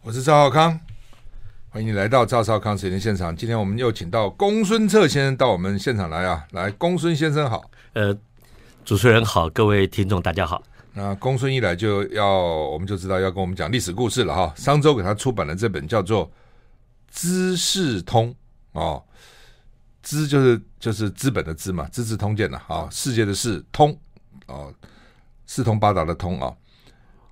我是赵浩康，欢迎你来到赵少康时间现场。今天我们又请到公孙策先生到我们现场来啊！来，公孙先生好。呃，主持人好，各位听众大家好。那公孙一来就要，我们就知道要跟我们讲历史故事了哈。商周给他出版的这本叫做《资世通》哦，资就是就是资本的资嘛，《资治通鉴》呐啊，世界的世通哦，四通八达的通啊。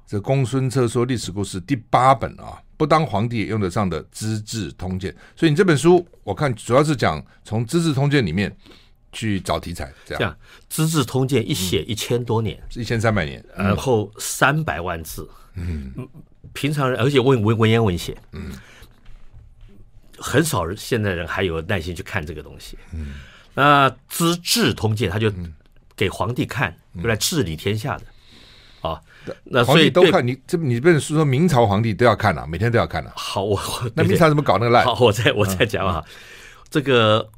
这公孙策说历史故事第八本啊，不当皇帝也用得上的《资治通鉴》，所以你这本书我看主要是讲从《资治通鉴》里面去找题材，这样。《资治通鉴》一写一千多年，一千三百年，然后三百万字，嗯，平常人而且文文文言文写，嗯，很少人现在人还有耐心去看这个东西，嗯，那《资治通鉴》他就给皇帝看，用来治理天下的。啊，那所以都看你这，你这本书说明朝皇帝都要看啊，每天都要看啊。好，我那明朝怎么搞那个烂？好，我再我再讲啊，这个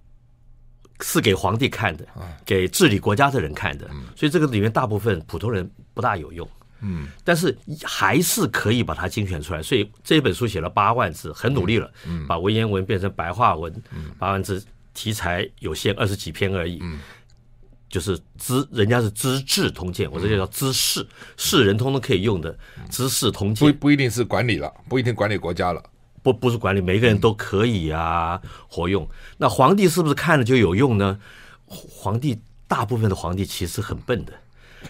是给皇帝看的，给治理国家的人看的，所以这个里面大部分普通人不大有用。嗯，但是还是可以把它精选出来。所以这一本书写了八万字，很努力了，把文言文变成白话文，八万字题材有限，二十几篇而已。就是资，人家是资治通鉴，我这就叫资世，世人通通可以用的资世通鉴。不不一定是管理了，不一定管理国家了，不不是管理，每个人都可以啊活用。那皇帝是不是看了就有用呢？皇帝大部分的皇帝其实很笨的，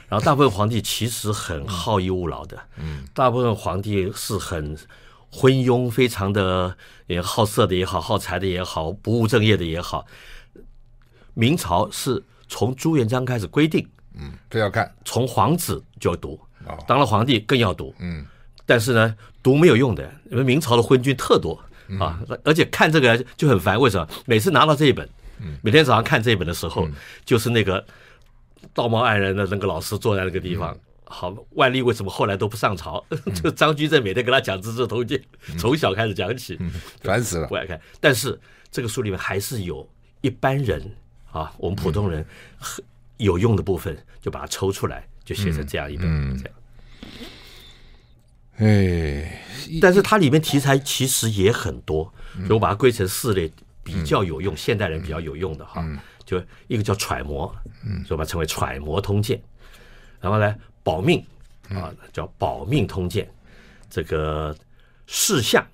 然后大部分皇帝其实很好逸恶劳的，嗯，大部分皇帝是很昏庸，非常的也好色的也好，好财的也好，不务正业的也好。明朝是。从朱元璋开始规定，嗯，都要看。从皇子就要读，当了皇帝更要读，嗯。但是呢，读没有用的，因为明朝的昏君特多啊，而且看这个就很烦。为什么？每次拿到这一本，每天早上看这一本的时候，就是那个道貌岸然的那个老师坐在那个地方。好，万历为什么后来都不上朝？就张居正每天跟他讲《资治通鉴》，从小开始讲起，烦死了，不爱看。但是这个书里面还是有一般人。啊，我们普通人很有用的部分，就把它抽出来，就写成这样一本这样。哎，但是它里面题材其实也很多，所以我把它归成四类比较有用，现代人比较有用的哈。就一个叫揣摩，所以把它称为揣摩通鉴。然后呢，保命啊，叫保命通鉴。这个事项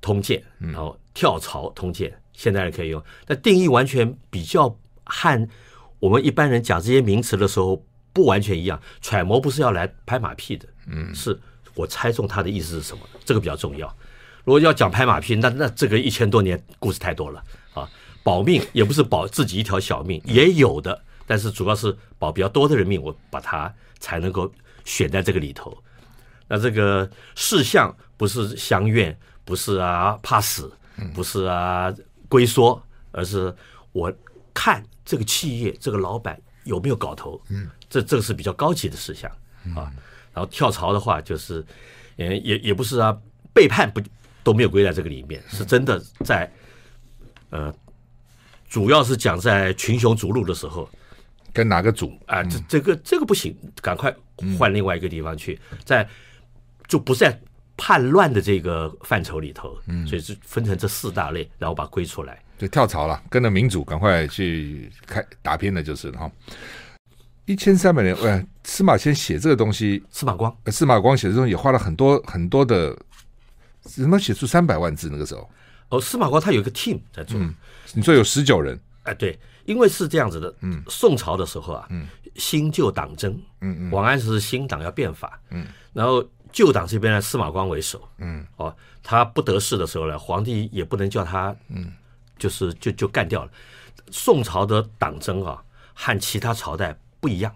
通鉴，然后跳槽通鉴，现代人可以用，但定义完全比较。和我们一般人讲这些名词的时候不完全一样，揣摩不是要来拍马屁的，嗯，是我猜中他的意思是什么，这个比较重要。如果要讲拍马屁，那那这个一千多年故事太多了啊。保命也不是保自己一条小命，也有的，但是主要是保比较多的人命，我把它才能够选在这个里头。那这个事项不是相怨，不是啊怕死，不是啊龟缩，而是我看。这个企业这个老板有没有搞头？嗯，这这个是比较高级的事项啊。然后跳槽的话，就是，也也也不是啊，背叛不都没有归在这个里面，是真的在，呃，主要是讲在群雄逐鹿的时候，跟哪个组啊？这这个这个不行，赶快换另外一个地方去，在就不在叛乱的这个范畴里头，嗯，所以是分成这四大类，然后把它归出来。就跳槽了，跟着民主赶快去开打拼的，就是哈。一千三百年，喂，司马迁写这个东西，司马光，司马光写这东西也花了很多很多的，怎么写出三百万字？那个时候，哦，司马光他有一个 team 在做，嗯、你说有十九人，哎，对，因为是这样子的，嗯，宋朝的时候啊，嗯，新旧党争，嗯嗯，王安石是新党要变法，嗯，然后旧党这边呢，司马光为首，嗯，哦，他不得势的时候呢，皇帝也不能叫他，嗯。就是就就干掉了。宋朝的党争啊，和其他朝代不一样。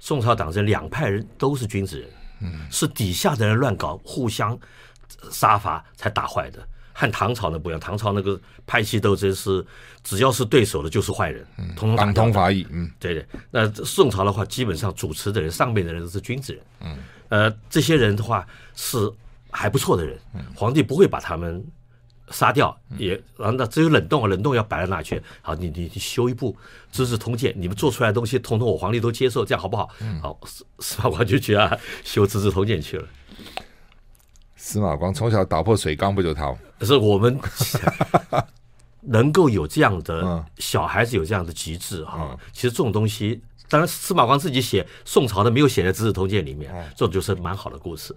宋朝党争两派人都是君子人，嗯，是底下的人乱搞，互相杀伐才打坏的。和唐朝的不一样，唐朝那个派系斗争是只要是对手的，就是坏人，通通党同伐异。嗯，对对。那宋朝的话，基本上主持的人，上面的人都是君子人。嗯，呃，这些人的话是还不错的人，皇帝不会把他们杀掉，也然后那只有冷冻啊，冷冻要摆在那去？好，你你你修一部《资治通鉴》，你们做出来的东西，统统我皇帝都接受，这样好不好？好，司司马光就去啊，修《资治通鉴》去了。司马光从小打破水缸，不就他吗？可是我们 能够有这样的小孩子，有这样的极致哈。其实这种东西，当然司马光自己写宋朝的没有写在《资治通鉴》里面，这种就是蛮好的故事。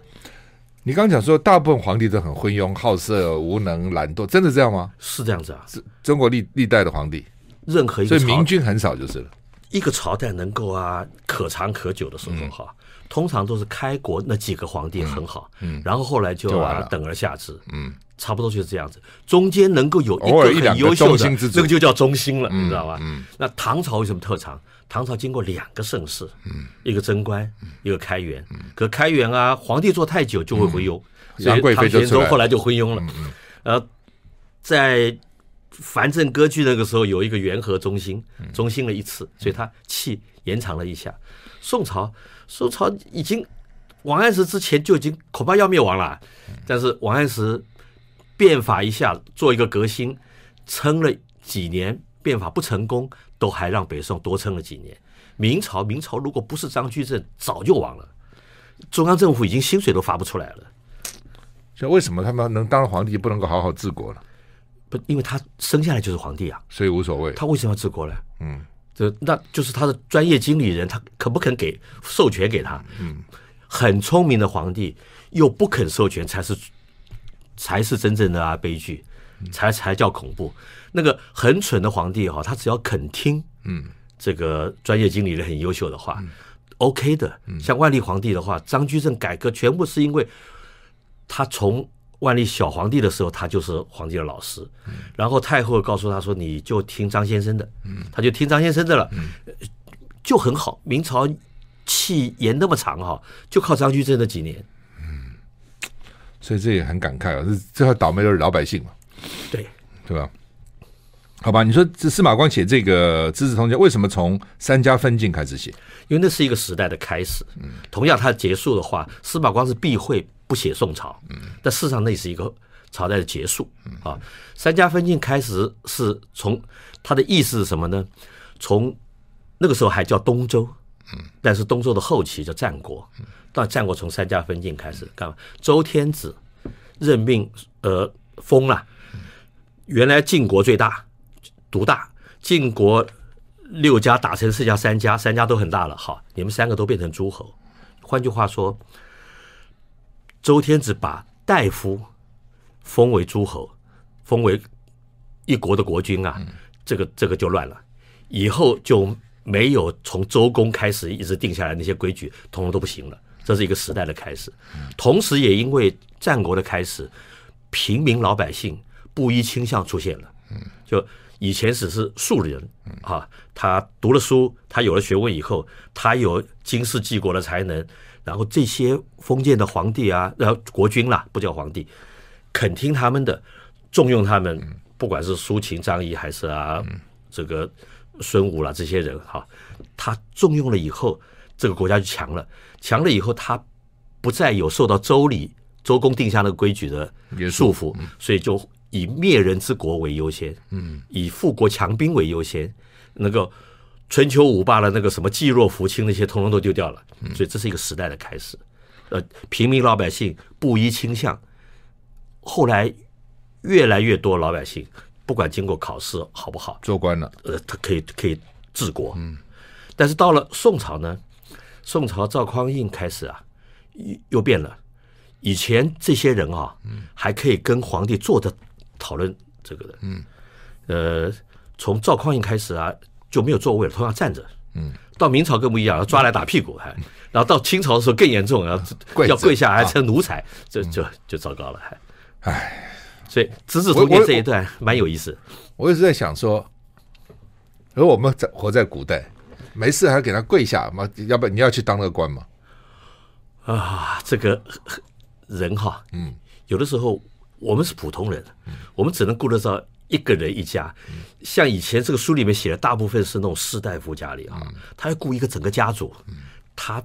你刚讲说，大部分皇帝都很昏庸、好色、无能、懒惰，真的这样吗？是这样子啊。是中国历历代的皇帝，任何一个，所以明君很少就是了。一个朝代能够啊可长可久的时候哈。通常都是开国那几个皇帝很好，嗯，然后后来就啊等而下之，嗯，差不多就是这样子。中间能够有一个很优秀的，这个就叫中兴了，你知道吧？嗯，那唐朝有什么特长？唐朝经过两个盛世，嗯，一个贞观，一个开元。可开元啊，皇帝做太久就会昏庸，所以唐玄宗后来就昏庸了。呃，在藩镇割据那个时候，有一个元和中兴，中兴了一次，所以他气延长了一下。宋朝。宋朝已经王安石之前就已经恐怕要灭亡了，但是王安石变法一下做一个革新，撑了几年，变法不成功，都还让北宋多撑了几年。明朝，明朝如果不是张居正，早就亡了。中央政府已经薪水都发不出来了。所以为什么他们能当皇帝不能够好好治国呢？不，因为他生下来就是皇帝啊，所以无所谓。他为什么要治国呢？嗯。这那就是他的专业经理人，他肯不肯给授权给他？嗯，很聪明的皇帝又不肯授权，才是才是真正的啊悲剧，才才叫恐怖。那个很蠢的皇帝哈，他只要肯听，嗯，这个专业经理人很优秀的话，OK 的。像万历皇帝的话，张居正改革全部是因为他从。万历小皇帝的时候，他就是皇帝的老师。然后太后告诉他说：“你就听张先生的。”他就听张先生的了，就很好。明朝气延那么长哈，就靠张居正那几年。嗯，所以这也很感慨啊！这最后倒霉的是老百姓嘛？对，对吧？好吧，你说这司马光写这个《资治通鉴》，为什么从三家分晋开始写？因为那是一个时代的开始。同样，他结束的话，司马光是避讳。不写宋朝，嗯但事实上那是一个朝代的结束啊。三家分晋开始是从他的意思是什么呢？从那个时候还叫东周，嗯但是东周的后期叫战国，到战国从三家分晋开始干嘛？周天子任命呃封了，原来晋国最大独大，晋国六家打成四家三家，三家都很大了，好，你们三个都变成诸侯。换句话说。周天子把大夫封为诸侯，封为一国的国君啊，这个这个就乱了。以后就没有从周公开始一直定下来那些规矩，统统都不行了。这是一个时代的开始，同时也因为战国的开始，平民老百姓布衣倾向出现了。就以前只是庶人啊，他读了书，他有了学问以后，他有经世济国的才能。然后这些封建的皇帝啊，然后国君啦，不叫皇帝，肯听他们的，重用他们，不管是苏秦、张仪还是啊这个孙武啦这些人哈，他重用了以后，这个国家就强了，强了以后他不再有受到周礼、周公定下那个规矩的束缚，所以就以灭人之国为优先，嗯，以富国强兵为优先，那个。春秋五霸的那个什么济弱扶倾那些，通通都丢掉了，所以这是一个时代的开始。呃，平民老百姓布衣倾向，后来越来越多老百姓，不管经过考试好不好，做官了，呃，他可以可以治国。嗯，但是到了宋朝呢，宋朝赵匡胤开始啊，又又变了。以前这些人啊，还可以跟皇帝坐着讨论这个的。嗯，呃，从赵匡胤开始啊。就没有座位了，同样站着。嗯，到明朝更不一样，要抓来打屁股还。然后到清朝的时候更严重，要要跪下还成奴才，这就就糟糕了还。唉，所以《资治通鉴》这一段蛮有意思。我一直在想说，而我们在活在古代，没事还给他跪下嘛？要不然你要去当那个官嘛？啊，这个人哈，嗯，有的时候我们是普通人，我们只能顾得到一个人一家。像以前这个书里面写的，大部分是那种士大夫家里啊，他要顾一个整个家族，他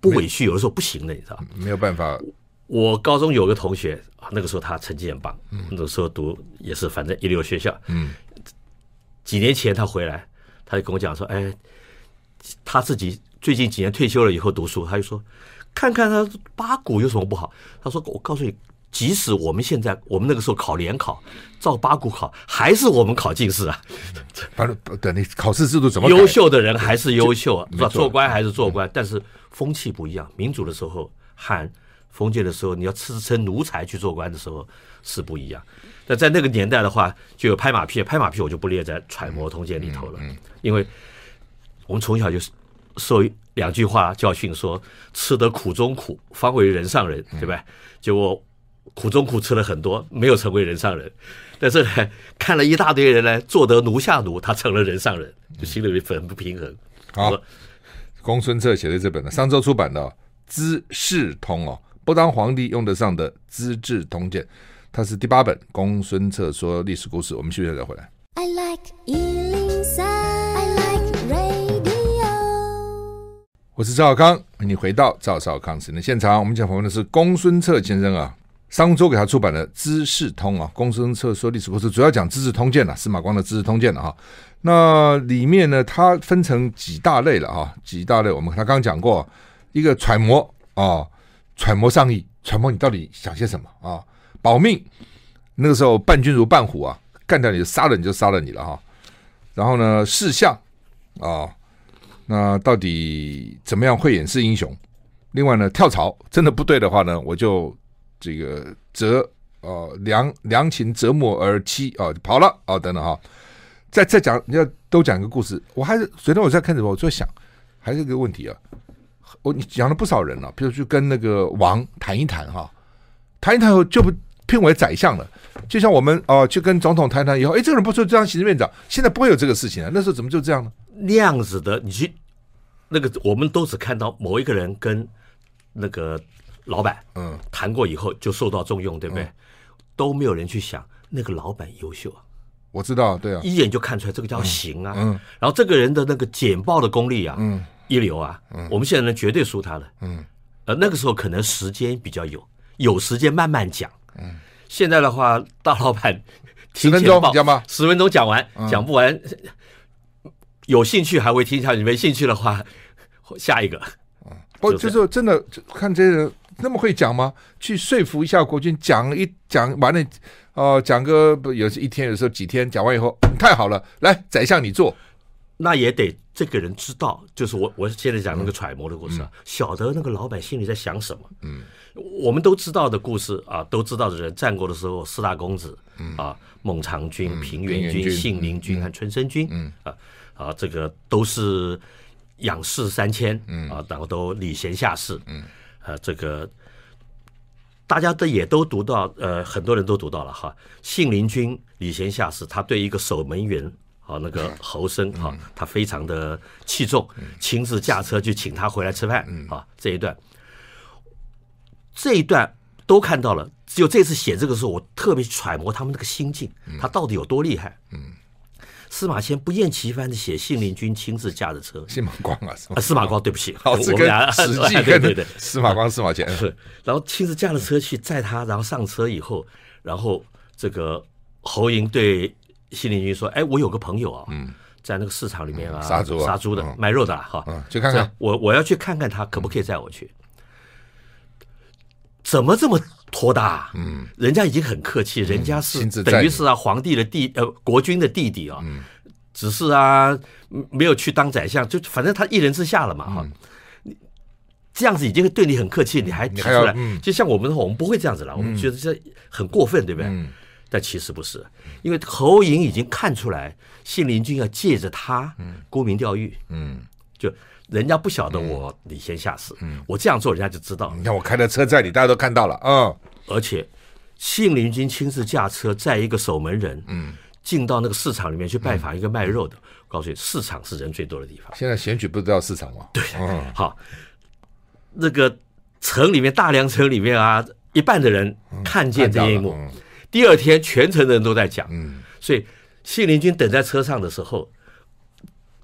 不委屈有的时候不行的，你知道？没有办法。我高中有个同学，那个时候他成绩很棒，那个时候读也是反正一流学校。嗯，几年前他回来，他就跟我讲说：“哎，他自己最近几年退休了以后读书，他就说，看看他八股有什么不好？他说，我告诉你，即使我们现在我们那个时候考联考，照八股考，还是我们考进士啊。反正等你考试制度怎么优秀的人还是优秀啊，是吧？做官还是做官，但是风气不一样。民主的时候喊。”封建的时候，你要自称奴才去做官的时候是不一样。那在那个年代的话，就有拍马屁，拍马屁我就不列在揣摩通鉴里头了，因为我们从小就受两句话教训，说吃得苦中苦，方为人上人，对吧？结果苦中苦吃了很多，没有成为人上人。但是呢，看了一大堆人呢，做得奴下奴，他成了人上人，就心里很不平衡。好，公孙策写的这本呢，商周出版的《资治通》哦。不当皇帝用得上的《资治通鉴》，它是第八本。公孙策说历史故事，我们休息再回来。I like 103, I like radio。我是赵少康，欢迎你回到赵少康时的现场。我们讲访问的是公孙策先生啊，商周给他出版的《资治通》啊。公孙策说历史故事，主要讲《资治通鉴》了，司马光的《资治通鉴》了哈。那里面呢，它分成几大类了啊？几大类？我们他刚刚讲过，一个揣摩啊。揣摩上意，揣摩你到底想些什么啊？保命，那个时候伴君如伴虎啊，干掉你就杀了你就杀了你了哈。然后呢，事项啊，那到底怎么样慧眼识英雄？另外呢，跳槽真的不对的话呢，我就这个折呃良良禽择木而栖啊，跑了啊等等哈。再再讲，你要都讲一个故事，我还是昨天我在看什么，我就想还是一个问题啊。我你讲了不少人了，比如去跟那个王谈一谈哈，谈一谈后就不聘为宰相了。就像我们哦、去跟总统谈谈以后，哎，这个人不错，这样行政院长，现在不会有这个事情了。那时候怎么就这样呢？那样子的，你去那个，我们都只看到某一个人跟那个老板嗯谈过以后就受到重用，对不对？嗯、都没有人去想那个老板优秀啊。我知道，对啊，一眼就看出来这个叫行啊。嗯，嗯然后这个人的那个简报的功力啊，嗯。一流啊！嗯，我们现在能绝对输他了。嗯，呃，那个时候可能时间比较有，有时间慢慢讲。嗯，现在的话，大老板 十分钟讲吧？十分钟讲完，讲不完，有兴趣还会听一下去，没兴趣的话，下一个。嗯，不，就是真的看这些人那么会讲吗？去说服一下国君，讲一讲完了，哦，讲个不有时一天，有时候几天，讲完以后太好了，来，宰相你做。那也得这个人知道，就是我我现在讲那个揣摩的故事啊，晓得那个老板心里在想什么。嗯，我们都知道的故事啊，都知道的人，战国的时候四大公子啊，孟尝君、平原君、信陵君和春申君。嗯啊啊，这个都是仰视三千。嗯啊，然后都礼贤下士。嗯啊，这个大家都也都读到，呃，很多人都读到了哈。信陵君礼贤下士，他对一个守门员。啊，那个侯生啊，他非常的器重，亲自驾车去请他回来吃饭啊。这一段，这一段都看到了。只有这次写这个时候，我特别揣摩他们那个心境，他到底有多厉害。嗯，司马迁不厌其烦的写信陵君亲自驾着车。司马光 啊，司马光，对不起，我们俩史记 对对对，司马光、司马迁。然后亲自驾着车去载他，然后上车以后，然后这个侯嬴对。信陵君说：“哎，我有个朋友啊，在那个市场里面啊，杀猪、杀猪的、卖肉的哈，去看看。我我要去看看他，可不可以载我去？怎么这么托大？嗯，人家已经很客气，人家是等于是啊，皇帝的弟呃，国君的弟弟啊，只是啊，没有去当宰相，就反正他一人之下了嘛哈。这样子已经对你很客气，你还提出来，就像我们的话，我们不会这样子了，我们觉得这很过分，对不对？”但其实不是，因为侯嬴已经看出来，信陵君要借着他，沽名钓誉，嗯，就人家不晓得我礼贤下士，嗯，我这样做人家就知道。你看我开的车载你，大家都看到了，嗯，而且信陵君亲自驾车载一个守门人，嗯，进到那个市场里面去拜访一个卖肉的，告诉你，市场是人最多的地方。现在选举不知道市场吗？对，好，那个城里面大梁城里面啊。一半的人看见这一幕，嗯、第二天全城的人都在讲，嗯，所以信陵君等在车上的时候，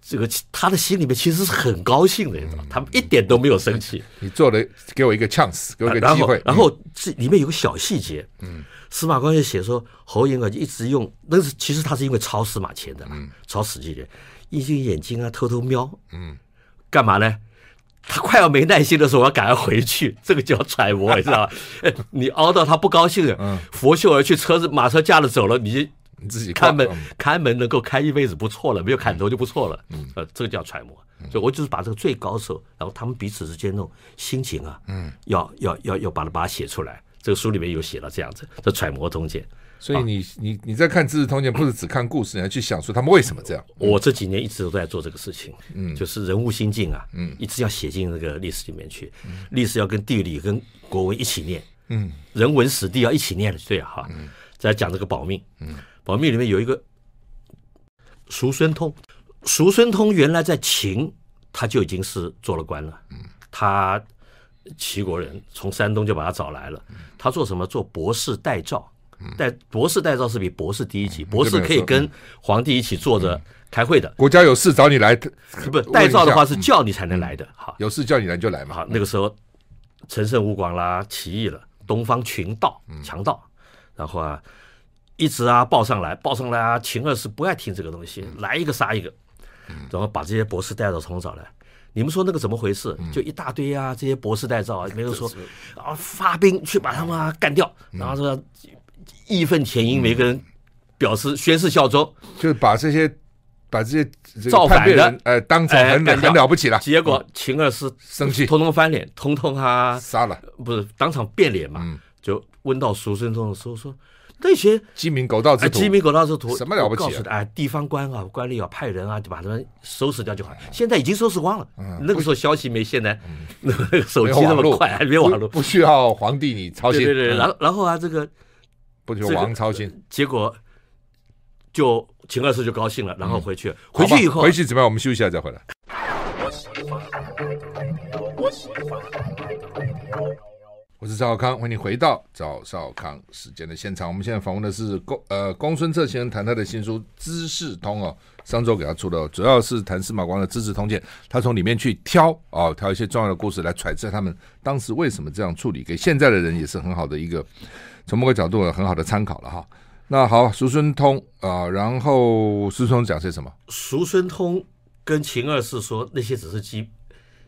这个他的心里面其实是很高兴的，你知道，他们一点都没有生气。你做的给我一个 chance，给我一个机会。然后，然后这里面有个小细节，嗯，司马光就写说侯爷啊，就一直用，那是其实他是因为抄司马迁的嘛，抄史记的，一只眼睛啊偷偷瞄，嗯，干嘛呢？他快要没耐心的时候，我要赶快回去，这个叫揣摩，你知道吧？你熬到他不高兴了，拂袖而去，车子马车驾着走了，你你自己看门，看门能够开一辈子不错了，没有砍头就不错了。嗯，呃，这个叫揣摩。所以我就是把这个最高手，然后他们彼此之间那种心情啊，嗯，要要要要把它把它写出来。这个书里面有写到这样子，这揣摩通鉴。所以你你你在看《资治通鉴》，不是只看故事，你要去想说他们为什么这样。我这几年一直都在做这个事情，嗯，就是人物心境啊，嗯，一直要写进那个历史里面去，嗯。历史要跟地理跟国文一起念，嗯，人文史地要一起念的，对啊，哈，在讲这个保命，嗯，保密里面有一个叔孙通，叔孙通原来在秦他就已经是做了官了，嗯，他齐国人从山东就把他找来了，他做什么？做博士代召。代博士代召是比博士低一级，博士可以跟皇帝一起坐着开会的。国家有事找你来，不代召的话是叫你才能来的。好，有事叫你来就来嘛。好，那个时候陈胜吴广啦起义了，东方群盗强盗，然后啊一直啊报上来，报上来啊，秦二世不爱听这个东西，来一个杀一个，然后把这些博士代召统找来。你们说那个怎么回事？就一大堆啊，这些博士代召啊，没有说啊发兵去把他们啊干掉，然后说。义愤填膺，每个人表示宣誓效忠，就是把这些把这些造反的呃当成很很了不起了。结果秦二世生气，通通翻脸，通通啊杀了，不是当场变脸嘛？就问到苏孙通的时候说，那些鸡鸣狗盗之徒，鸡鸣狗盗之徒什么了不起？哎，地方官啊，官吏啊，派人啊，就把他们收拾掉就好。现在已经收拾光了。那个时候消息没现在 那个手机那么快，没网络，不需要皇帝你操心。对对对，然后然后啊这个。不就王操心，结果就秦二世就高兴了，然后回去，回去以后回去怎么样？我们休息一下再回来。我是赵少康，欢迎回到赵少康时间的现场。我们现在访问的是公呃公孙策先生谈他的新书《资治通》哦，上周给他出的，主要是谈司马光的《资治通鉴》，他从里面去挑哦挑一些重要的故事来揣测他们当时为什么这样处理，给现在的人也是很好的一个。从某个角度很好的参考了哈。那好，叔孙通啊、然后叔孙通讲些什么？叔孙通跟秦二世说那些只是机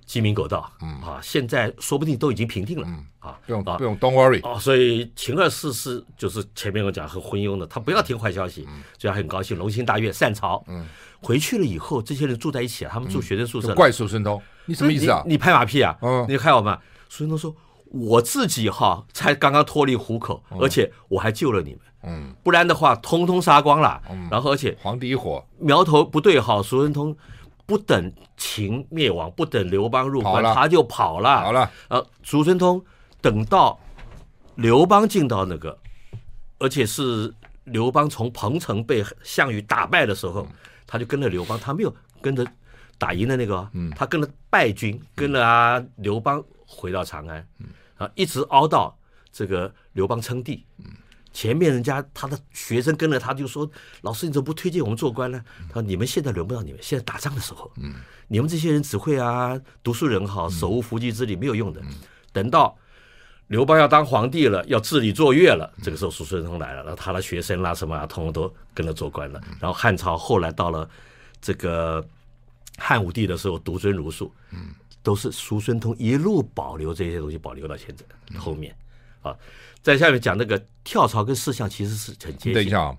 鸡鸣狗盗，嗯啊，现在说不定都已经平定了，嗯啊，不用不用，Don't worry 啊。所以秦二世是就是前面我讲很昏庸的，他不要听坏消息，嗯、所以他很高兴，龙心大悦，善朝。嗯，回去了以后，这些人住在一起啊，他们住学生宿舍。怪苏孙通，你什么意思啊？你，拍马屁啊？嗯，你害我们？苏孙通说。我自己哈才刚刚脱离虎口，而且我还救了你们，嗯，不然的话通通杀光了，嗯，然后而且皇帝一伙苗头不对哈，苏孙通不等秦灭亡，不等刘邦入关，他就跑了，好了，呃，叔孙通等到刘邦进到那个，而且是刘邦从彭城被项羽打败的时候，他就跟着刘邦，他没有跟着打赢的那个，嗯，他跟着败军，跟着啊刘邦回到长安，嗯。啊，一直熬到这个刘邦称帝，前面人家他的学生跟着他就说：“老师，你怎么不推荐我们做官呢？”他说：“你们现在轮不到你们，现在打仗的时候，你们这些人只会啊读书人好，手无缚鸡之力，没有用的。等到刘邦要当皇帝了，要治理坐月了，这个时候叔孙通来了，然后他的学生啦什么啊，通通都跟着做官了。然后汉朝后来到了这个汉武帝的时候，独尊儒术。”都是叔孙通一路保留这些东西，保留到现在后面，啊，在下面讲那个跳槽跟事项其实是很接近。等一下啊，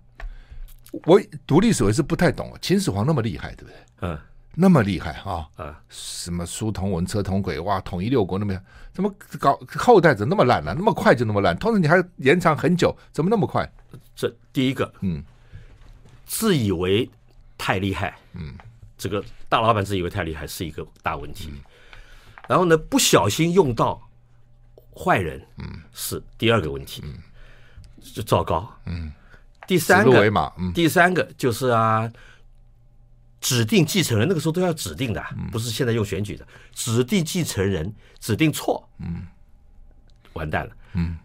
我读历史我是不太懂，秦始皇那么厉害，对不对？嗯，那么厉害啊啊！什么书同文车同轨，哇，统一六国那么，怎么搞后代怎么那么烂呢？那么快就那么烂？同时你还延长很久，怎么那么快？这第一个，嗯，自以为太厉害，嗯，这个大老板自以为太厉害是一个大问题。嗯然后呢，不小心用到坏人，嗯，是第二个问题，嗯，就糟糕，嗯，第三个，嗯，第三个就是啊，指定继承人那个时候都要指定的，不是现在用选举的，指定继承人指定错，嗯，完蛋了。嗯，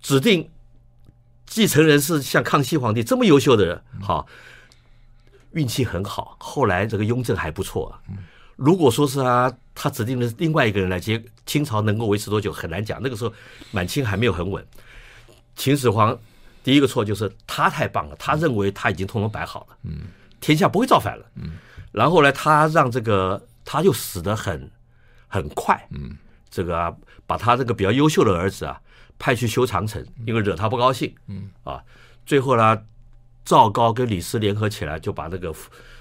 指定继承人是像康熙皇帝这么优秀的人，好，运气很好。后来这个雍正还不错啊。如果说是啊，他指定的另外一个人来接，清朝能够维持多久很难讲。那个时候满清还没有很稳。秦始皇第一个错就是他太棒了，他认为他已经通通摆好了，嗯，天下不会造反了，嗯。然后呢，他让这个他就死得很很快，嗯，这个啊，把他这个比较优秀的儿子啊派去修长城，因为惹他不高兴，嗯啊，最后呢，赵高跟李斯联合起来就把那个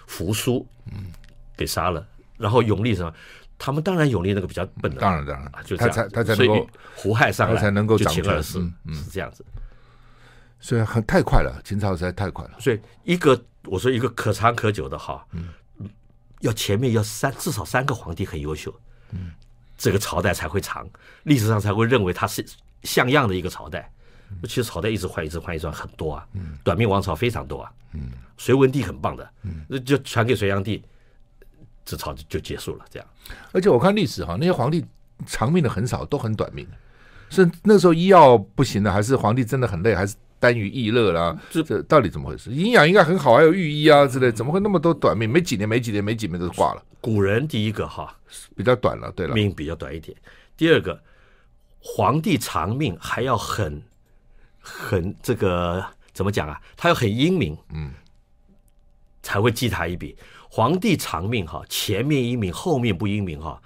扶苏嗯给杀了。然后永历什么？他们当然永历那个比较笨的，当然当然，就他才他才能够胡亥上来才能够就秦二世，嗯，是这样子。所以很太快了，秦朝实在太快了。所以一个我说一个可长可久的哈，嗯，要前面要三至少三个皇帝很优秀，嗯，这个朝代才会长，历史上才会认为它是像样的一个朝代。其实朝代一直换，一直换，一直换很多啊，嗯，短命王朝非常多啊，嗯，隋文帝很棒的，嗯，那就传给隋炀帝。这朝就就结束了，这样。而且我看历史哈，那些皇帝长命的很少，都很短命。是那时候医药不行了，还是皇帝真的很累，还是耽于逸乐啦？这这到底怎么回事？营养应该很好，还有御医啊之类，怎么会那么多短命？没几年，没几年，没几年都挂了。古人第一个哈比较短了，对了，命比较短一点。第二个，皇帝长命还要很很这个怎么讲啊？他要很英明，嗯，才会记他一笔。皇帝长命哈，前面英明，后面不英明哈，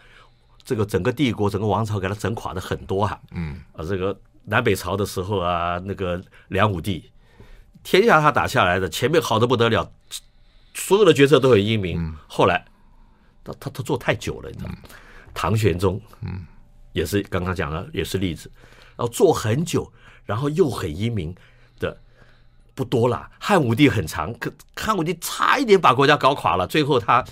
这个整个帝国、整个王朝给他整垮的很多哈。嗯，啊，这个南北朝的时候啊，那个梁武帝，天下他打下来的，前面好的不得了，所有的决策都很英明。后来他他他做太久了，你知道吗？唐玄宗，嗯，也是刚刚讲了，也是例子，然后做很久，然后又很英明。不多了，汉武帝很长，可汉武帝差一点把国家搞垮了，最后他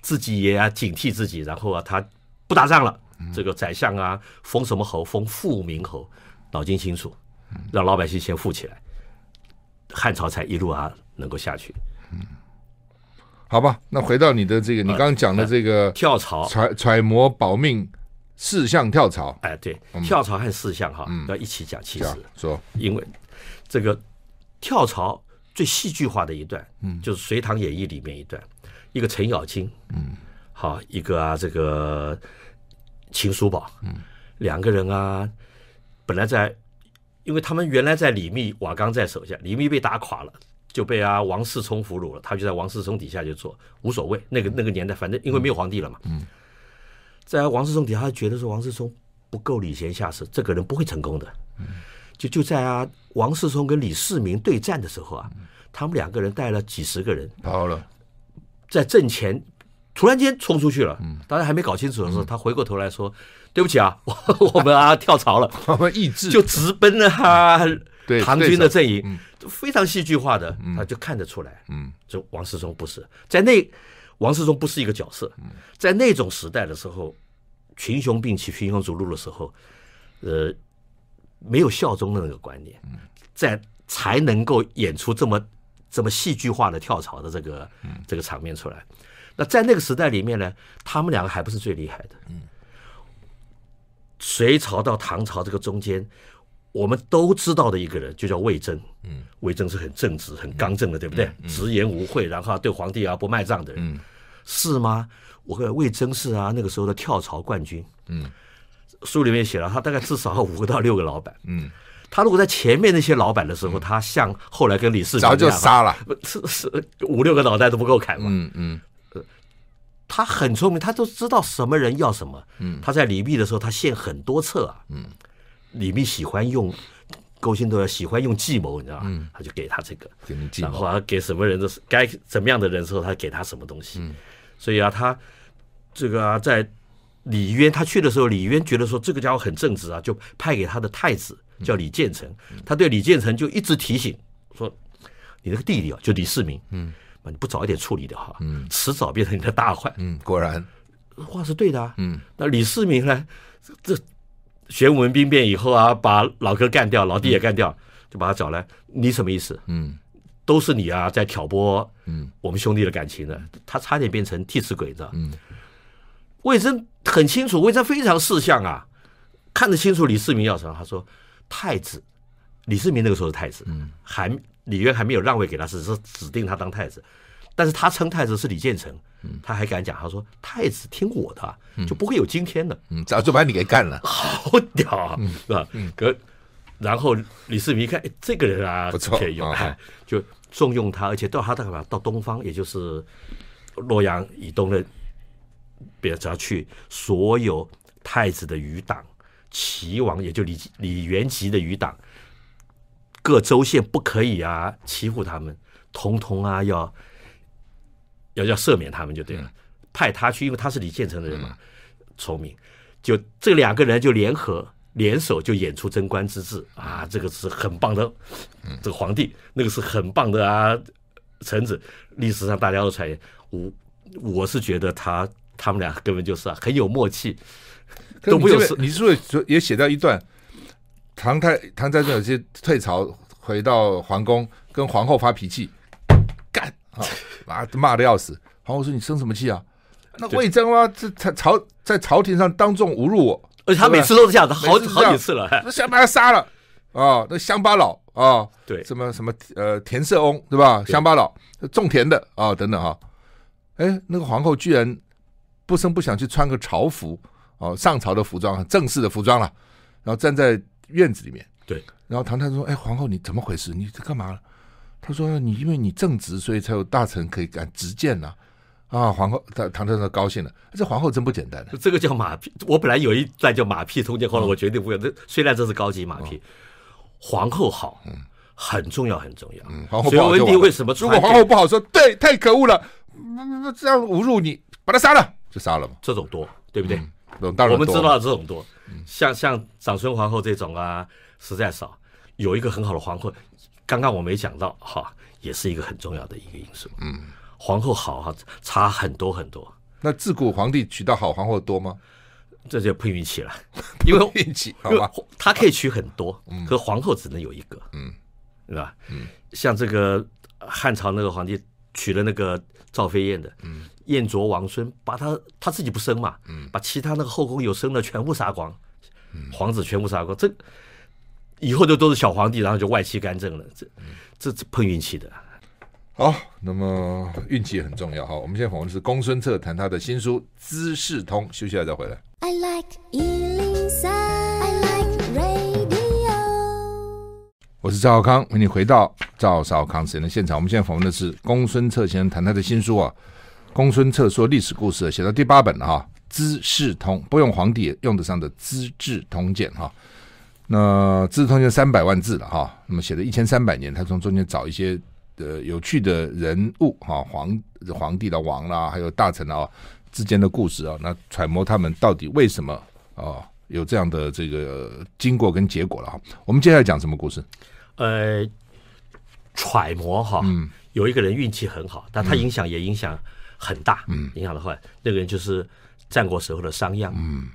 自己也要警惕自己，然后啊，他不打仗了。嗯、这个宰相啊，封什么侯？封富民侯，脑筋清楚，让老百姓先富起来，汉朝才一路啊能够下去。嗯，好吧，那回到你的这个，你刚刚讲的这个、跳槽揣揣摩保命四项跳槽，哎，对，嗯、跳槽和四项哈、嗯、要一起讲，其实说，因为这个。跳槽最戏剧化的一段，嗯，就是《隋唐演义》里面一段，一个程咬金，嗯，好，一个啊，这个秦叔宝，嗯，两个人啊，本来在，因为他们原来在李密、瓦岗在手下，李密被打垮了，就被啊王世充俘虏了，他就在王世充底下就做，无所谓，那个那个年代，反正因为没有皇帝了嘛，嗯，在王世充底下，他觉得说王世充不够礼贤下士，这个人不会成功的，嗯。就就在啊，王世充跟李世民对战的时候啊，他们两个人带了几十个人跑了，在阵前突然间冲出去了。嗯，当然还没搞清楚的时候，他回过头来说：“对不起啊，我我们啊跳槽了。”我们意志就直奔了哈唐军的阵营，非常戏剧化的，他就看得出来。嗯，就王世充不是在那，王世充不是一个角色。在那种时代的时候，群雄并起、群雄逐鹿的时候，呃。没有效忠的那个观念，在才能够演出这么这么戏剧化的跳槽的这个这个场面出来。那在那个时代里面呢，他们两个还不是最厉害的。隋朝到唐朝这个中间，我们都知道的一个人就叫魏征。嗯魏征是很正直、很刚正的，对不对？直言无讳，然后对皇帝啊不卖账的人，是吗？我跟魏征是啊，那个时候的跳槽冠军。书里面写了，他大概至少要五个到六个老板。嗯，他如果在前面那些老板的时候，他像后来跟李世民早就杀了，是是五六个脑袋都不够砍嘛。嗯嗯，他很聪明，他都知道什么人要什么。嗯，他在李密的时候，他献很多策啊。嗯，李密喜欢用勾心斗角，喜欢用计谋，你知道吧？嗯，他就给他这个，然后啊，给什么人的该怎么样的人的时候，他给他什么东西。嗯，所以啊，他这个啊，在。李渊他去的时候，李渊觉得说这个家伙很正直啊，就派给他的太子叫李建成，他对李建成就一直提醒说：“你那个弟弟啊，就李世民，嗯，你不早一点处理的话，嗯，迟早变成你的大患。”嗯，果然。话是对的啊。嗯，那李世民呢，这玄武门兵变以后啊，把老哥干掉，老弟也干掉，就把他找来，你什么意思？嗯，都是你啊，在挑拨嗯。我们兄弟的感情的，他差点变成替死鬼，你知道？嗯。魏征很清楚，魏征非常识相啊，看得清楚李世民要什么，他说太子，李世民那个时候是太子，嗯，还李渊还没有让位给他，只是指定他当太子，但是他称太子是李建成，嗯，他还敢讲，他说太子听我的，就不会有今天的，嗯，早就把你给干了，好屌啊，是吧？嗯，可然后李世民一看，哎，这个人啊，不错，可以用，就重用他，而且到他到到东方，也就是洛阳以东的，别人只要去所有太子的余党。齐王也就李李元吉的余党，各州县不可以啊欺负他们，统统啊要要要赦免他们就对了，派他去，因为他是李建成的人嘛，聪明，就这两个人就联合联手就演出贞观之治。啊，这个是很棒的，这个皇帝那个是很棒的啊，臣子，历史上大家都传言，我我是觉得他他们俩根本就是啊很有默契。都不有事，你是不是也写到一段？唐太唐太宗有些退朝回到皇宫，跟皇后发脾气，干啊，骂骂的要死。皇后说：“你生什么气啊？那魏征啊，这在朝在朝廷上当众侮辱我，而且他每次都是这样子，好好几次了，那想把他杀了啊！那乡巴佬啊，对，什么什么呃田舍翁对吧？乡巴佬种田的啊，等等啊。哎，那个皇后居然不声不响去穿个朝服。”哦，上朝的服装，很正式的服装了，然后站在院子里面。对，然后唐太宗说：“哎，皇后，你怎么回事？你这干嘛？”他说：“你因为你正直，所以才有大臣可以敢直谏呐。”啊，皇后，唐唐太宗高兴了。这皇后真不简单的。这个叫马屁。我本来有一段叫马屁通奸，后来我决定不用。这虽然这是高级马屁，皇后好，嗯，很重要，很重要。嗯，皇后不好。隋文帝为什么？如果皇后不好说，对，太可恶了，那这样侮辱你，把他杀了，就杀了嘛。这种多，对不对？当然我们知道的这种多，像像长孙皇后这种啊，实在少。有一个很好的皇后，刚刚我没讲到哈，也是一个很重要的一个因素。嗯，皇后好哈，差很多很多。那自古皇帝娶到好皇后多吗？这就碰运气了，因为 运气好吧，他可以娶很多，可皇后只能有一个，嗯，对吧？嗯，像这个汉朝那个皇帝娶了那个赵飞燕的，嗯。燕卓王孙把他他自己不生嘛，嗯，把其他那个后宫有生的全部杀光，嗯，皇子全部杀光，这以后就都是小皇帝，然后就外戚干政了，这这这碰运气的。好，那么运气也很重要哈。我们现在访问的是公孙策，谈他的新书《资治通》，休息下再回来。I like 103, I like 我是赵少康，欢迎你回到赵少康时间的现场。我们现在访问的是公孙策先生，谈他的新书啊。公孙策说历史故事，写到第八本了哈，《资治通》不用皇帝也用得上的《资治通鉴》哈。那《资治通鉴》三百万字了哈，那么写了一千三百年，他从中间找一些呃有趣的人物哈，皇皇帝的王啦，还有大臣啊之间的故事啊，那揣摩他们到底为什么啊有这样的这个经过跟结果了哈。我们接下来讲什么故事？呃，揣摩哈，嗯，有一个人运气很好，但他影响也影响。很大，嗯，影响的话，那个人就是战国时候的商鞅，嗯，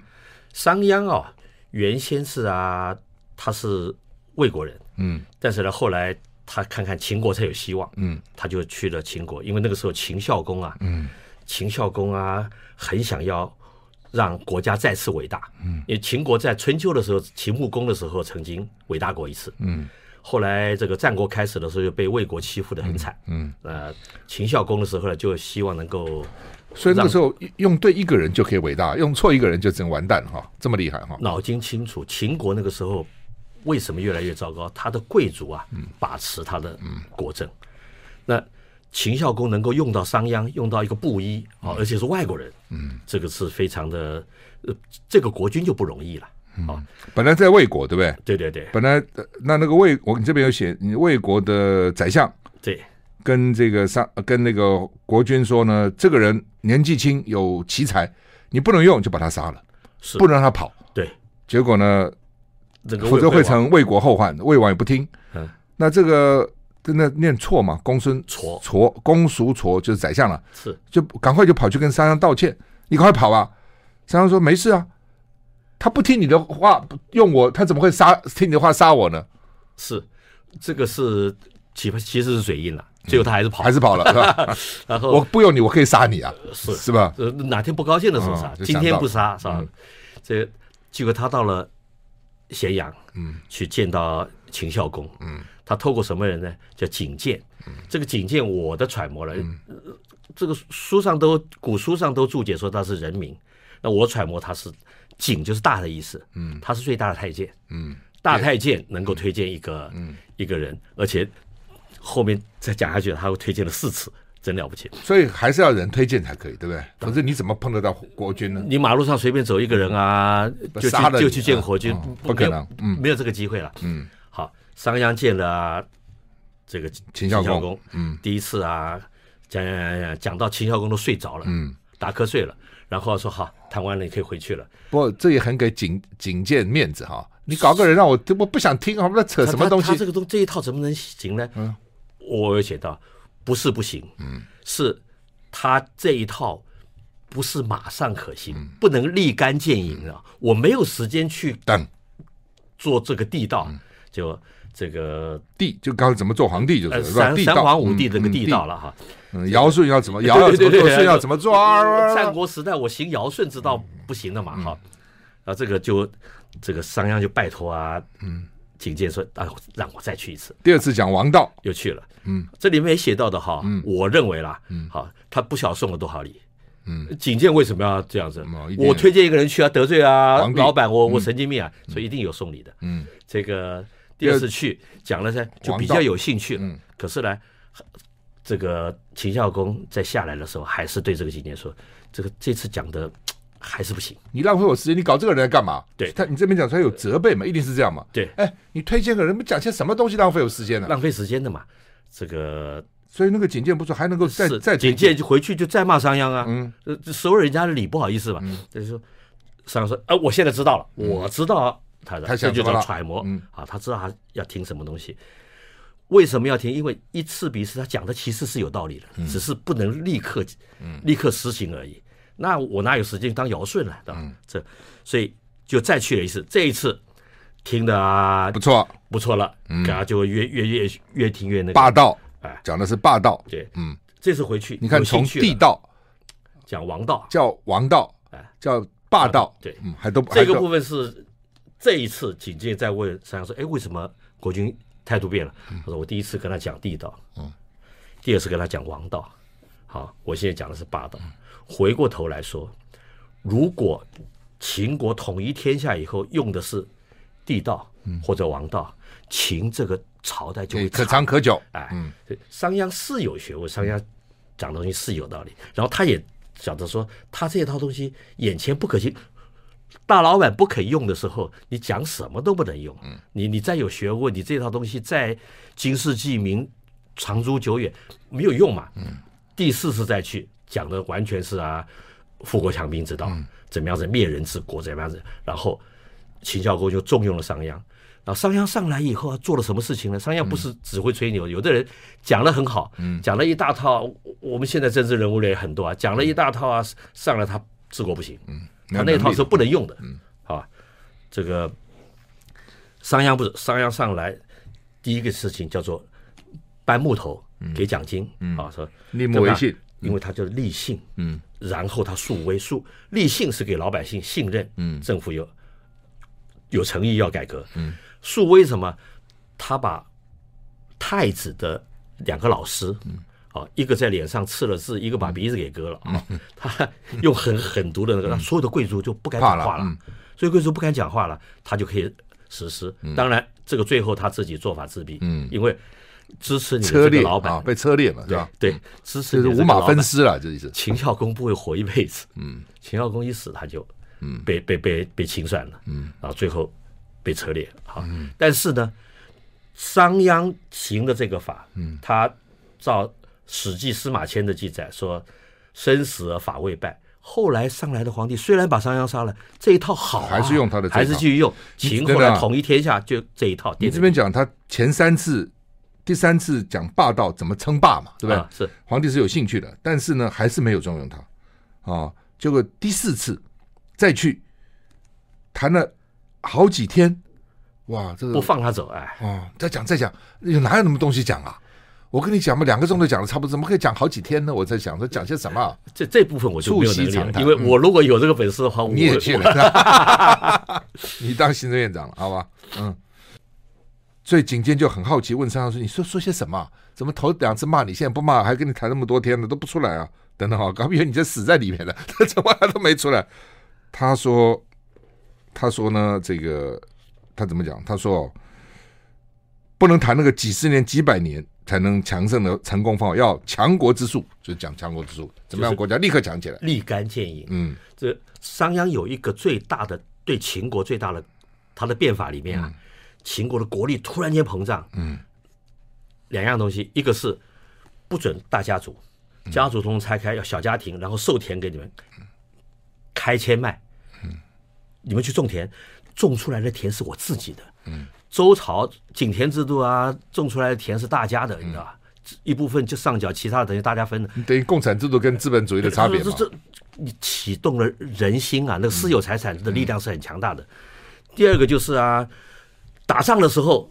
商鞅啊，原先是啊，他是魏国人，嗯，但是呢，后来他看看秦国才有希望，嗯，他就去了秦国，因为那个时候秦孝公啊，嗯，秦孝公啊，很想要让国家再次伟大，嗯，因为秦国在春秋的时候，秦穆公的时候曾经伟大过一次，嗯。后来这个战国开始的时候，就被魏国欺负的很惨。嗯，呃，秦孝公的时候呢，就希望能够，所以那个时候用对一个人就可以伟大，用错一个人就真完蛋哈，这么厉害哈。脑筋清楚，秦国那个时候为什么越来越糟糕？他的贵族啊，把持他的国政。那秦孝公能够用到商鞅，用到一个布衣啊，而且是外国人，嗯，这个是非常的，呃，这个国君就不容易了。嗯，本来在魏国，对不对？对对对。本来那那个魏，我你这边有写，你魏国的宰相对，跟这个上跟那个国君说呢，这个人年纪轻有奇才，你不能用，就把他杀了，是不能让他跑。对，结果呢，否则会成魏国后患。魏王也不听。嗯，那这个真的念错嘛？公孙痤痤，公叔痤就是宰相了，是就赶快就跑去跟商鞅道歉，你赶快跑吧！商鞅说没事啊。他不听你的话，用我，他怎么会杀听你的话杀我呢？是，这个是其其实是嘴硬了，最后他还是跑，还是跑了，是吧？然后我不用你，我可以杀你啊，是是吧？哪天不高兴的时候杀，今天不杀是吧？这结果他到了咸阳，嗯，去见到秦孝公，嗯，他透过什么人呢？叫景建，嗯，这个景建我的揣摩了，嗯，这个书上都古书上都注解说他是人名，那我揣摩他是景就是大的意思，嗯，他是最大的太监，嗯，大太监能够推荐一个，嗯，一个人，而且后面再讲下去，他会推荐了四次。真了不起，所以还是要人推荐才可以，对不对？可是你怎么碰得到国君呢？你马路上随便走一个人啊，就去就去见国君，不可能，嗯，没有这个机会了。嗯，好，商鞅见了这个秦孝公，嗯，第一次啊，讲讲讲讲到秦孝公都睡着了，嗯，打瞌睡了，然后说好，谈完了你可以回去了。不过这也很给景景建面子哈，你搞个人让我我不想听，我们在扯什么东西？他这个东这一套怎么能行呢？嗯，我有写到。不是不行，嗯，是他这一套不是马上可行，嗯、不能立竿见影啊！嗯、我没有时间去等做这个地道，嗯、就这个地就刚才怎么做皇帝就是三三皇五帝这个地道了哈。尧舜要怎么尧要怎么做，舜要怎么做啊？战国时代我行尧舜之道不行的嘛哈，然后这个就这个商鞅就拜托啊，嗯。景建说：“啊，让我再去一次。第二次讲王道，又去了。嗯，这里面也写到的哈，嗯，我认为啦，嗯，好，他不晓得送了多少礼。嗯，景建为什么要这样子？我推荐一个人去啊，得罪啊老板，我我神经病啊，所以一定有送礼的。嗯，这个第二次去讲了噻，就比较有兴趣了。可是呢，这个秦孝公在下来的时候，还是对这个景点说：这个这次讲的。”还是不行，你浪费我时间，你搞这个人来干嘛？对他，你这边讲出来有责备嘛，一定是这样嘛。对，哎，你推荐个人，不讲些什么东西浪费我时间呢？浪费时间的嘛，这个，所以那个景建不说还能够再再景建就回去就再骂商鞅啊，嗯，收人家的礼不好意思嘛，就是说商鞅说，哎，我现在知道了，我知道他的，这就叫揣摩，嗯，啊，他知道他要听什么东西，为什么要听？因为一次比一次，他讲的其实是有道理的，只是不能立刻，立刻实行而已。那我哪有时间当尧舜了？对吧？嗯、这所以就再去了一次。这一次听的啊，不错，不错了。嗯，然后就越越越越听越那个霸道。哎，讲的是霸道。对，嗯，这次回去，你看从地道讲王道，叫王道，哎，叫霸道。对，嗯，还都这个部分是这一次紧接着再问商鞅说：“哎，为什么国君态度变了？”他说：“我第一次跟他讲地道，嗯，第二次跟他讲王道。好，我现在讲的是霸道。”回过头来说，如果秦国统一天下以后用的是地道或者王道，秦这个朝代就会可长可久。哎，对，商鞅是有学问，商鞅讲东西是有道理。然后他也晓得说，他这套东西眼前不可行，大老板不肯用的时候，你讲什么都不能用。你你再有学问，你这套东西再经世济民、长租久远，没有用嘛。第四次再去。讲的完全是啊，富国强兵之道，嗯、怎么样子灭人治国，怎么样子。然后秦孝公就重用了商鞅。然后商鞅上来以后，做了什么事情呢？商鞅不是只会吹牛，嗯、有的人讲的很好，嗯、讲了一大套。我们现在政治人物里也很多啊，讲了一大套啊，上来他治国不行，嗯、他那套是不能用的。嗯，啊，这个商鞅不是商鞅上来第一个事情叫做搬木头给奖金，嗯，啊说立木为信。因为他叫立信，嗯，然后他树威树立信是给老百姓信任，嗯，政府有有诚意要改革，嗯，树威什么？他把太子的两个老师，嗯，啊，一个在脸上刺了字，一个把鼻子给割了啊，他 用很狠毒的那个，所有的贵族就不敢讲话了，所以贵族不敢讲话了，他就可以实施。当然，这个最后他自己做法自毙，嗯，因为。支持你的这个老板被车裂嘛，对吧？对，支持你的五马分尸了，这意思。秦孝公不会活一辈子，嗯，秦孝公一死他就，嗯，被被被被清算了，嗯，然后最后被车裂，好，但是呢，商鞅行的这个法，嗯，他照《史记》司马迁的记载说，生死而法未败。后来上来的皇帝虽然把商鞅杀了，这一套好，还是用他的，还是继续用。秦后来统一天下就这一套。你这边讲他前三次。第三次讲霸道怎么称霸嘛，对不对？啊、是皇帝是有兴趣的，但是呢，还是没有重用他啊。结果第四次再去谈了好几天，哇，这个不放他走哎！啊，再讲再讲，哪有那么东西讲啊？我跟你讲嘛，两个钟头讲的差不多，怎么可以讲好几天呢？我在想说讲些什么？这这部分我就没有能力了，因为我如果有这个本事的话，你也去了，你当行政院长了，好吧？嗯。所以警监就很好奇，问商阳说：“你说说些什么？怎么头两次骂你，现在不骂，还跟你谈那么多天了，都不出来啊？等等啊，搞不好你就死在里面了，他怎么还都没出来？”他说：“他说呢，这个他怎么讲？他说不能谈那个几十年、几百年才能强盛的成功方法，要强国之术，就讲强国之术，怎么样国家立刻强起来，立竿见影。嗯，这商鞅有一个最大的对秦国最大的他的变法里面啊。嗯”秦国的国力突然间膨胀，嗯，两样东西，一个是不准大家族，家族通通拆开，要小家庭，然后授田给你们，开迁卖，嗯，你们去种田，种出来的田是我自己的，嗯，周朝井田制度啊，种出来的田是大家的，你知道吧？一部分就上缴，其他的等于大家分的，等于共产制度跟资本主义的差别嘛。这你启动了人心啊，那个私有财产的力量是很强大的。第二个就是啊。打仗的时候，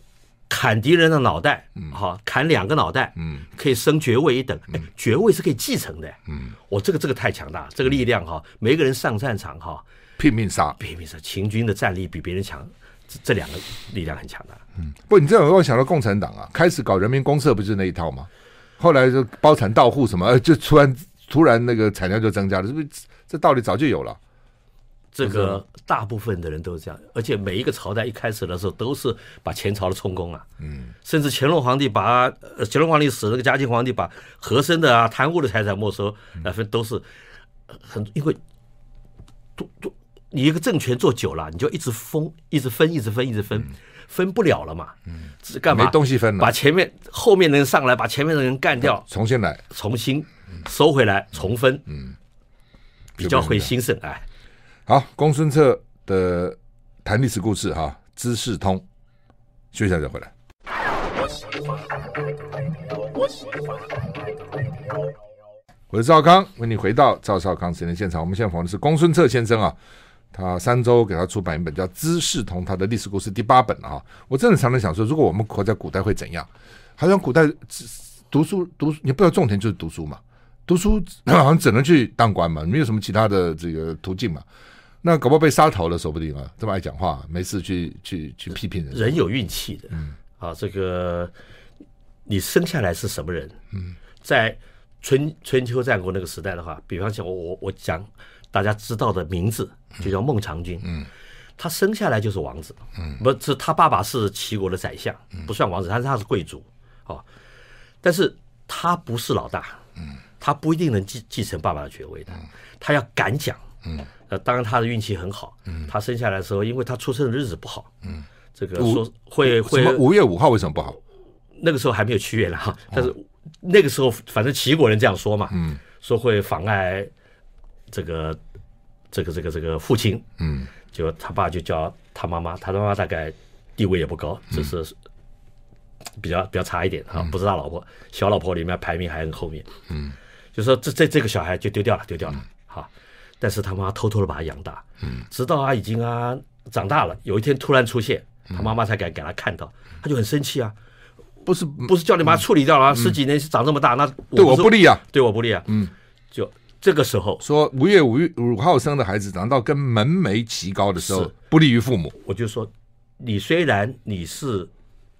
砍敌人的脑袋，好，砍两个脑袋，嗯，可以升爵位一等，哎，爵位是可以继承的，嗯，我这个这个太强大，这个力量哈，每个人上战场哈，拼命杀，拼命杀，秦军的战力比别人强，这这两个力量很强大，嗯，不，你这样让我想到共产党啊，开始搞人民公社不是那一套吗？后来就包产到户什么，呃就突然突然那个产量就增加了，是不是？这道理早就有了。这个大部分的人都是这样，而且每一个朝代一开始的时候都是把前朝的充公啊，嗯，甚至乾隆皇帝把呃乾隆皇帝死，那个嘉靖皇帝把和珅的啊贪污的财产没收，那分都是很因为都都你一个政权做久了，你就一直封，一直分，一直分，一直分，分不了了嘛，嗯，是干嘛？没东西分了，把前面后面的人上来，把前面的人干掉，重新来，重新收回来，重分，嗯，比较会兴盛哎。好，公孙策的谈历史故事哈，资治通，休息一下再回来。我是赵康，为你回到赵少康时间现场。我们现在访问的是公孙策先生啊，他三周给他出版一本叫《资治通》，他的历史故事第八本啊。我真的常常想说，如果我们活在古代会怎样？好像古代读书读，你不要种田就是读书嘛，读书好像只能去当官嘛，没有什么其他的这个途径嘛。那搞不好被杀头了，说不定啊！这么爱讲话，没事去去去批评人。人有运气的，嗯，啊，这个你生下来是什么人？嗯，在春春秋战国那个时代的话，比方讲我我我讲大家知道的名字，就叫孟尝君，嗯，他生下来就是王子，嗯，不是他爸爸是齐国的宰相，不算王子，但是他是贵族，哦，但是他不是老大，嗯，他不一定能继继承爸爸的爵位的，他要敢讲，嗯。呃，当然他的运气很好。嗯，他生下来的时候，因为他出生的日子不好。嗯，这个说会会五月五号为什么不好？那个时候还没有七月了哈，但是那个时候反正齐国人这样说嘛。嗯，说会妨碍这个这个这个这个父亲。嗯，就他爸就叫他妈妈，他妈妈大概地位也不高，只是比较比较差一点啊，不是大老婆，小老婆里面排名还很后面。嗯，就说这这这个小孩就丢掉了，丢掉了。好。但是他妈偷偷的把他养大，嗯，直到他已经啊长大了，有一天突然出现，他妈妈才敢给他看到，他就很生气啊，不是不是叫你把他处理掉了，十几年长这么大，那对我不利啊，对我不利啊，嗯，就这个时候说五月五月五号生的孩子长到跟门楣齐高的时候，不利于父母。我就说，你虽然你是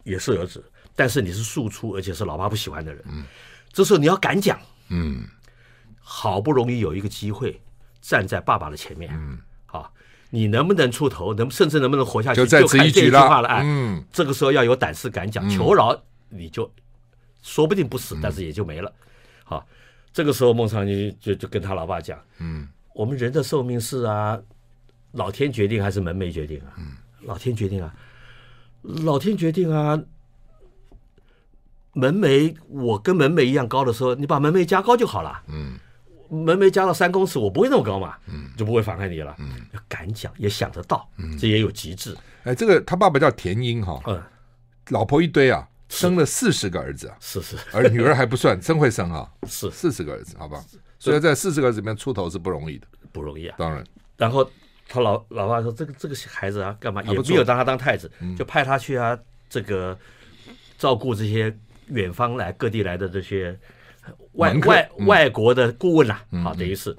也是儿子，但是你是庶出，而且是老爸不喜欢的人，嗯，这时候你要敢讲，嗯，好不容易有一个机会。站在爸爸的前面，嗯，好，你能不能出头，能甚至能不能活下去，就在此一举了。哎，嗯，这个时候要有胆识敢讲，求饶，你就说不定不死，但是也就没了。好，这个时候孟尝君就就跟他老爸讲，嗯，我们人的寿命是啊，老天决定还是门楣决定啊？嗯，老天决定啊，老天决定啊。门楣我跟门楣一样高的时候，你把门楣加高就好了。嗯。门楣加到三公尺，我不会那么高嘛，嗯，就不会妨碍你了。嗯，要敢讲，也想得到，嗯，这也有极致。哎，这个他爸爸叫田英哈，嗯，老婆一堆啊，生了四十个儿子啊，是是，而女儿还不算，真会生啊，是。四十个儿子，好吧？所以在四十个儿子里面出头是不容易的，不容易啊。当然，然后他老老爸说：“这个这个孩子啊，干嘛也没有当他当太子，就派他去啊，这个照顾这些远方来各地来的这些外外嗯。外国的顾问啊，等于是。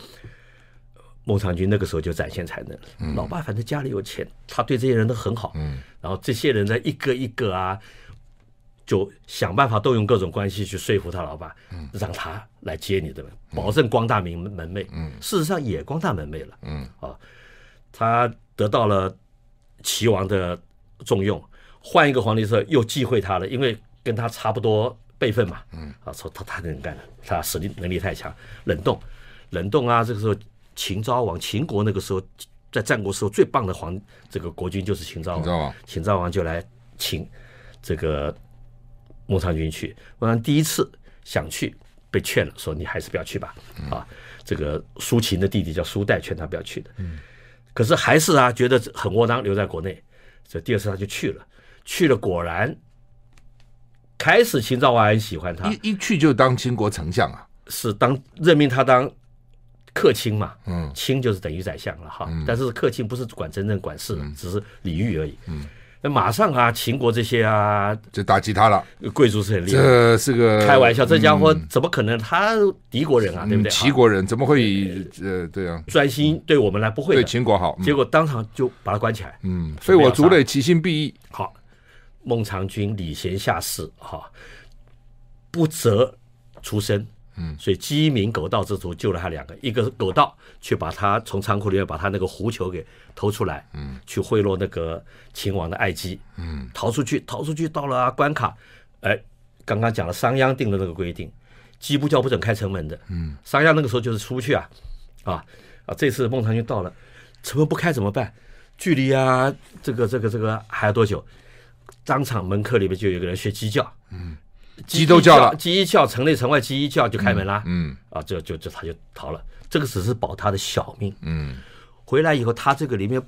孟尝君那个时候就展现才能。了。嗯。老爸反正家里有钱，他对这些人都很好，然后这些人呢一个一个啊，就想办法动用各种关系去说服他老爸，让他来接你的门，保证光大门门楣。事实上也光大门楣了。啊，他得到了齐王的重用，换一个皇帝的时候又忌讳他了，因为跟他差不多辈分嘛。嗯，啊，说他他能干的，他实力能力太强，冷冻，冷冻啊！这个时候秦昭王，秦国那个时候在战国时候最棒的皇这个国君就是。秦昭王，秦昭王就来请这个孟尝君去。孟尝第一次想去，被劝了，说你还是不要去吧。啊，这个苏秦的弟弟叫苏代劝他不要去的。嗯，可是还是啊，觉得很窝囊，留在国内。这第二次他就去了，去了果然开始秦昭王很喜欢他，一一去就当秦国丞相啊，是当任命他当客卿嘛，嗯，卿就是等于宰相了哈，但是客卿不是管真正管事的，只是礼遇而已，嗯，那马上啊，秦国这些啊就打击他了。贵族是很厉害，这是个开玩笑，这家伙怎么可能？他敌国人啊，对不对？齐国人怎么会呃对啊？专心对我们来不会对，秦国好，嗯结果当场就把他关起来，嗯，非我族类，其心必异。好，孟尝君礼贤下士，哈，不择出身，嗯，所以鸡鸣狗盗之徒救了他两个，一个是狗盗，去把他从仓库里面把他那个狐裘给偷出来，嗯，去贿赂那个秦王的爱姬，嗯，逃出去，逃出去到了啊关卡，哎，刚刚讲了商鞅定的那个规定，鸡不叫不准开城门的，嗯，商鞅那个时候就是出不去啊，啊啊，这次孟尝君到了，城门不开怎么办？距离啊，这个这个这个还要多久？当场门客里面就有一个人学鸡叫，嗯，鸡都叫了。鸡一叫，城内城外鸡一叫就开门啦，嗯啊，就就就他就逃了。这个只是保他的小命，嗯，回来以后他这个里面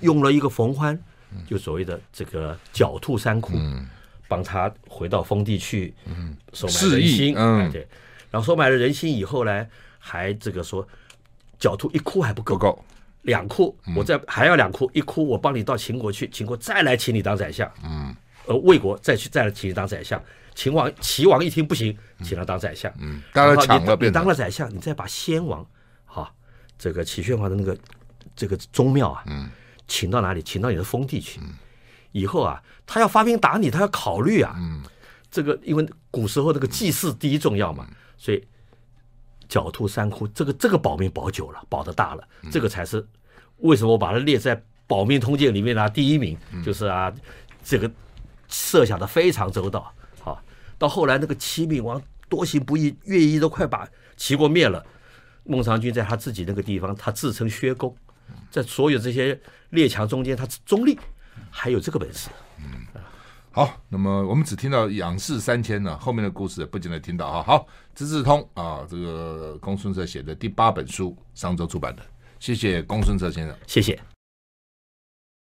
用了一个冯欢，就所谓的这个狡兔三窟，嗯。帮他回到封地去，嗯，收买人心，嗯。哎对，然后收买了人心以后呢，还这个说狡兔一窟还不够，不够，两窟，我再还要两窟，一窟我帮你到秦国去，秦国再来请你当宰相，嗯，呃，魏国再去再来请你当宰相，秦王齐王一听不行，请他当宰相，嗯，大家然抢了你当了宰相，你再把先王，哈，这个齐宣王的那个这个宗庙啊，嗯，请到哪里？请到你的封地去，以后啊，他要发兵打你，他要考虑啊，嗯，这个因为古时候那个祭祀第一重要嘛，所以。狡兔三窟，这个这个保命保久了，保的大了，这个才是为什么我把它列在保命通鉴里面呢、啊？第一名就是啊，这个设想的非常周到。好，到后来那个齐闵王多行不义，乐毅都快把齐国灭了，孟尝君在他自己那个地方，他自称薛公，在所有这些列强中间，他中立，还有这个本事。嗯好，那么我们只听到仰视三千呢，后面的故事不仅能听到哈。好，资治通啊，这个公孙策写的第八本书，商周出版的，谢谢公孙策先生，谢谢。